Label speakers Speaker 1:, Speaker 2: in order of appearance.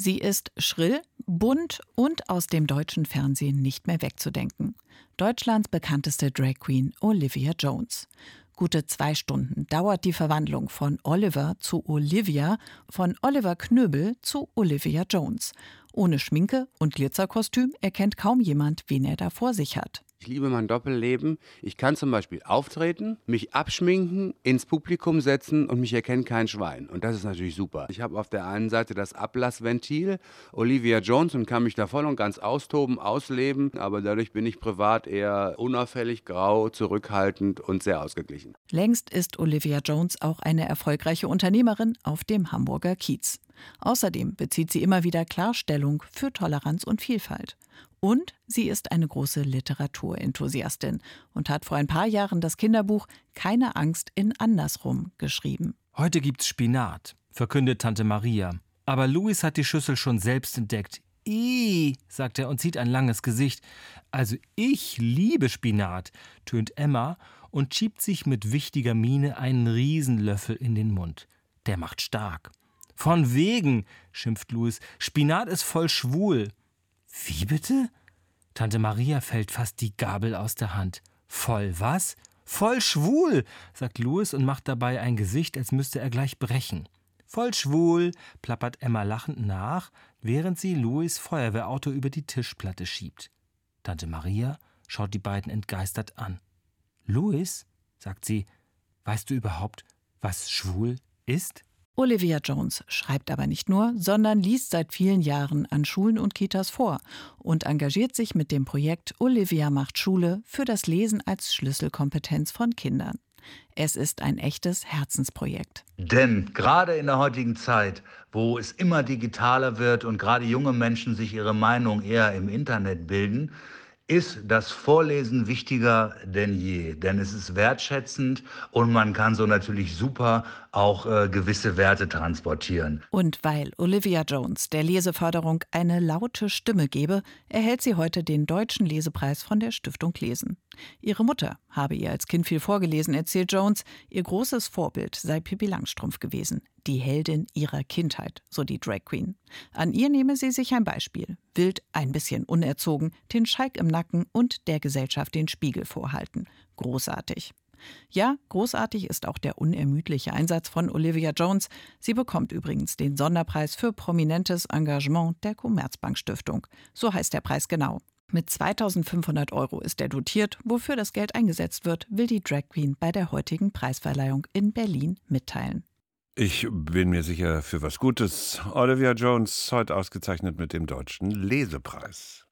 Speaker 1: Sie ist schrill, bunt und aus dem deutschen Fernsehen nicht mehr wegzudenken. Deutschlands bekannteste Drag Queen Olivia Jones. Gute zwei Stunden dauert die Verwandlung von Oliver zu Olivia, von Oliver Knöbel zu Olivia Jones. Ohne Schminke und Glitzerkostüm erkennt kaum jemand, wen er da vor sich hat.
Speaker 2: Ich liebe mein Doppelleben. Ich kann zum Beispiel auftreten, mich abschminken, ins Publikum setzen und mich erkennt kein Schwein. Und das ist natürlich super. Ich habe auf der einen Seite das Ablassventil, Olivia Jones, und kann mich da voll und ganz austoben, ausleben. Aber dadurch bin ich privat eher unauffällig, grau, zurückhaltend und sehr ausgeglichen.
Speaker 1: Längst ist Olivia Jones auch eine erfolgreiche Unternehmerin auf dem Hamburger Kiez. Außerdem bezieht sie immer wieder Klarstellung für Toleranz und Vielfalt. Und sie ist eine große Literaturenthusiastin und hat vor ein paar Jahren das Kinderbuch Keine Angst in Andersrum geschrieben.
Speaker 3: Heute gibt's Spinat, verkündet Tante Maria. Aber Louis hat die Schüssel schon selbst entdeckt. I, sagt er und zieht ein langes Gesicht. Also ich liebe Spinat, tönt Emma und schiebt sich mit wichtiger Miene einen Riesenlöffel in den Mund. Der macht stark. Von wegen, schimpft Louis. Spinat ist voll schwul. Wie bitte? Tante Maria fällt fast die Gabel aus der Hand. Voll was? Voll schwul, sagt Louis und macht dabei ein Gesicht, als müsste er gleich brechen. Voll schwul, plappert Emma lachend nach, während sie Louis Feuerwehrauto über die Tischplatte schiebt. Tante Maria schaut die beiden entgeistert an. Louis, sagt sie, weißt du überhaupt, was schwul ist?
Speaker 1: Olivia Jones schreibt aber nicht nur, sondern liest seit vielen Jahren an Schulen und Kitas vor und engagiert sich mit dem Projekt Olivia macht Schule für das Lesen als Schlüsselkompetenz von Kindern. Es ist ein echtes Herzensprojekt.
Speaker 4: Denn gerade in der heutigen Zeit, wo es immer digitaler wird und gerade junge Menschen sich ihre Meinung eher im Internet bilden, ist das Vorlesen wichtiger denn je, denn es ist wertschätzend und man kann so natürlich super auch äh, gewisse Werte transportieren.
Speaker 1: Und weil Olivia Jones der Leseförderung eine laute Stimme gebe, erhält sie heute den Deutschen Lesepreis von der Stiftung Lesen. Ihre Mutter habe ihr als Kind viel vorgelesen, erzählt Jones. Ihr großes Vorbild sei Pippi Langstrumpf gewesen, die Heldin ihrer Kindheit, so die Drag Queen. An ihr nehme sie sich ein Beispiel. Wild, ein bisschen unerzogen, den Schalk im Nacken und der Gesellschaft den Spiegel vorhalten. Großartig. Ja, großartig ist auch der unermüdliche Einsatz von Olivia Jones. Sie bekommt übrigens den Sonderpreis für prominentes Engagement der Commerzbank Stiftung. So heißt der Preis genau. Mit 2500 Euro ist er dotiert. Wofür das Geld eingesetzt wird, will die Drag Queen bei der heutigen Preisverleihung in Berlin mitteilen.
Speaker 5: Ich bin mir sicher für was Gutes. Olivia Jones heute ausgezeichnet mit dem Deutschen Lesepreis.